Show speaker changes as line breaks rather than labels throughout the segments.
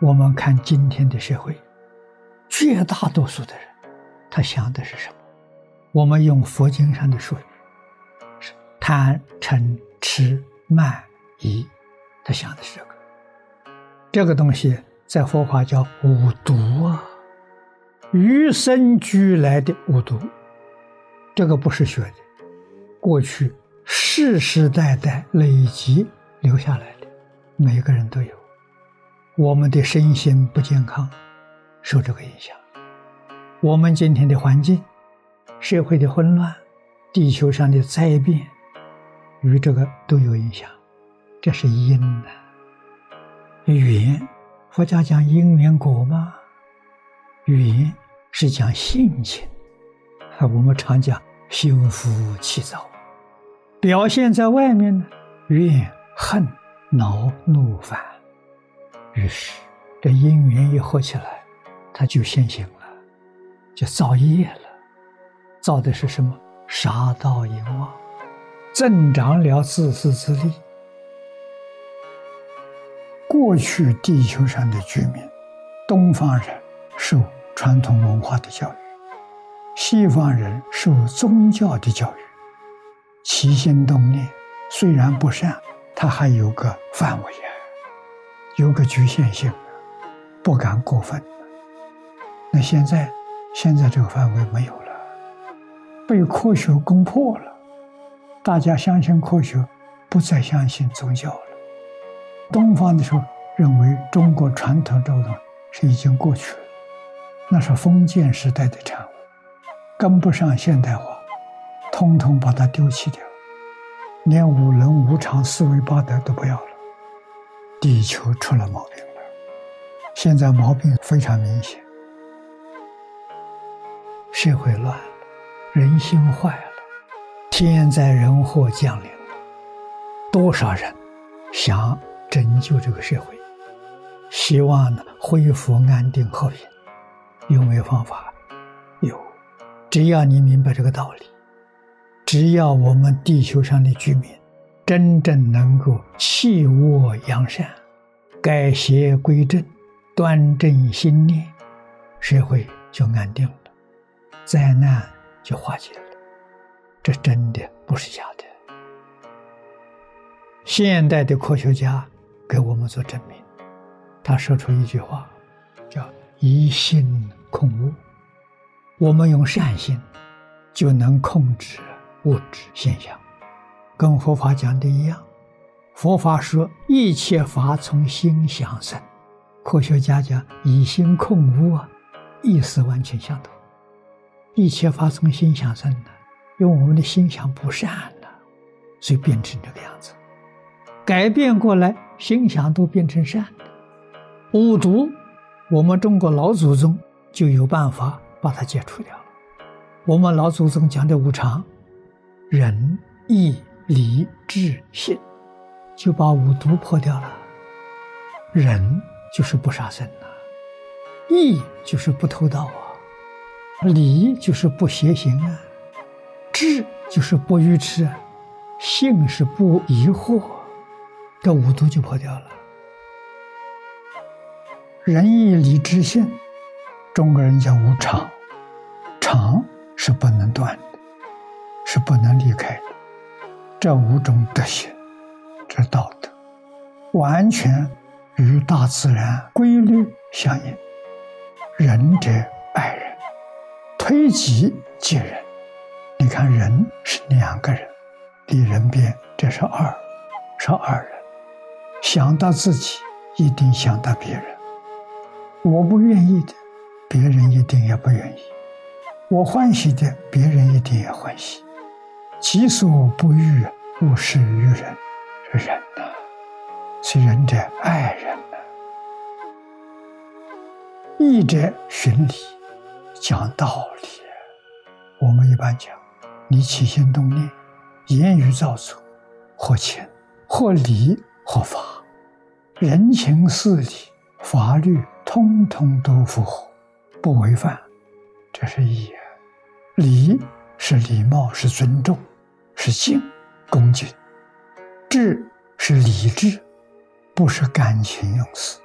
我们看今天的社会绝大多数的人他想的是什么？我们用佛经上的说是贪嗔痴慢疑他想的是这个。这个东西在佛法叫五毒啊与生俱来的五毒。这个不是学的过去世世代代累积留下来的，每个人都有。我们的身心不健康，受这个影响；我们今天的环境、社会的混乱、地球上的灾变，与这个都有影响。这是因呐，缘。佛家讲因缘果吗？缘是讲性情，啊我们常讲修福气躁，表现在外面呢，怨恨、恼怒、烦。于是，这因缘一合起来，他就现行了，就造业了。造的是什么？杀盗淫妄，增长了自私自利。过去地球上的居民，东方人受传统文化的教育，西方人受宗教的教育，起心动念虽然不善，他还有个范围。有个局限性，不敢过分。那现在，现在这个范围没有了，被科学攻破了，大家相信科学，不再相信宗教了。东方的时候认为中国传统这种是已经过去了，那是封建时代的产物，跟不上现代化，通通把它丢弃掉，连五伦五常四维八德都不要了。地球出了毛病了，现在毛病非常明显，社会乱了，人心坏了，天灾人祸降临了，多少人想拯救这个社会，希望呢恢复安定和平，有没有方法？有，只要你明白这个道理，只要我们地球上的居民。真正能够弃恶扬善、改邪归正、端正心念，社会就安定了，灾难就化解了。这真的不是假的。现代的科学家给我们做证明，他说出一句话，叫“一心控物”。我们用善心，就能控制物质现象。跟佛法讲的一样，佛法说一切法从心想生，科学家讲以心控物啊，意思完全相同。一切法从心想生的，因为我们的心想不善了，所以变成这个样子。改变过来，心想都变成善的。五毒，我们中国老祖宗就有办法把它解除掉了。我们老祖宗讲的五常，仁义。礼智。信，就把五毒破掉了。仁就是不杀生啊，义就是不偷盗啊，礼就是不邪行啊，智就是不愚痴，信是不疑惑，这五毒就破掉了。仁义礼智信，中国人叫无常，常是不能断的，是不能离开的。这五种德行，这道德，完全与大自然规律相应。仁者爱人，推己及人。你看，人是两个人，离人边这是二，是二人。想到自己，一定想到别人。我不愿意的，别人一定也不愿意；我欢喜的，别人一定也欢喜。己所不欲，勿施于人。是人呐，是仁者爱人呐。义者循礼，讲道理。我们一般讲，你起心动念，言语造作，或情，或理，或法，人情事理、法律，通通都符合，不违反，这是义。礼是礼貌，是尊重。是敬，恭敬；智是理智，不是感情用事。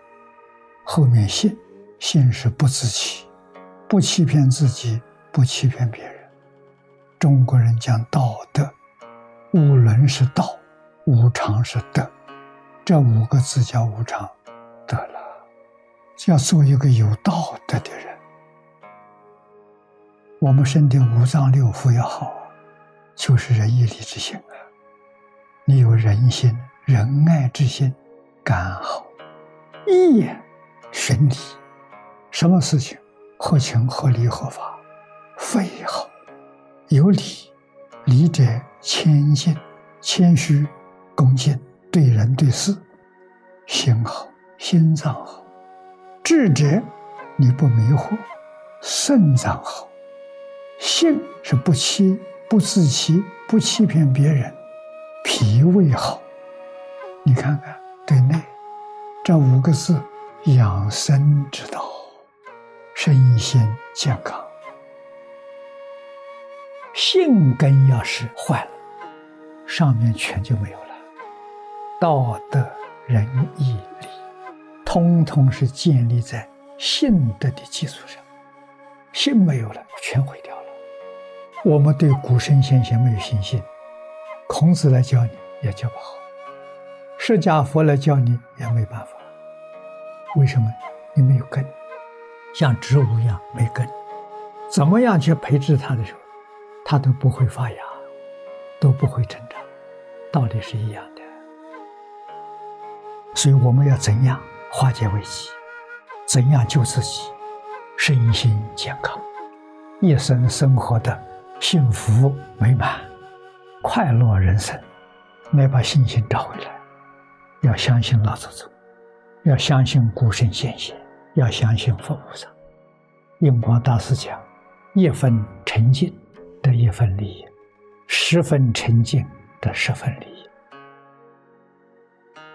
后面信，信是不自欺，不欺骗自己，不欺骗别人。中国人讲道德，无伦是道，无常是德，这五个字叫无常，得了，要做一个有道德的人。我们身体五脏六腑要好，就是仁义礼智信啊。你有仁心、仁爱之心，干好；义顺理，什么事情合情、合理、合法，肺好；有礼，礼者谦逊、谦虚、恭敬，对人对事，心好，心脏好；智者，你不迷惑，肾脏好；性是不欺、不自欺、不欺骗别人。脾胃好，你看看对内这五个字，养生之道，身心健康。性根要是坏了，上面全就没有了。道德、仁义、礼，通通是建立在性德的基础上。性没有了，全毁掉。我们对古圣先贤没有信心。孔子来教你也教不好，释迦佛来教你也没办法。为什么？你没有根，像植物一样没根，怎么样去培植它的时候，它都不会发芽，都不会成长，道理是一样的。所以我们要怎样化解危机？怎样救自己身心健康，一生生活的幸福美满？快乐人生，来把信心找回来。要相信老祖宗，要相信古圣先贤，要相信佛菩萨。印光大师讲：一分沉静得一分利益，十分沉静得十分利益。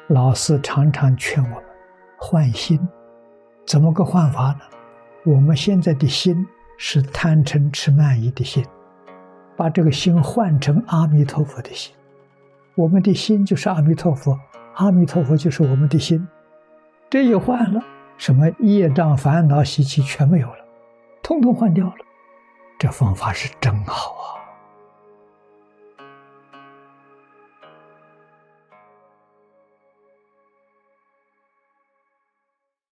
老师常常劝我们换心，怎么个换法呢？我们现在的心是贪嗔痴慢疑的心。把这个心换成阿弥陀佛的心，我们的心就是阿弥陀佛，阿弥陀佛就是我们的心。这一换了，什么业障、烦恼、习气全没有了，通通换掉了。这方法是真好啊！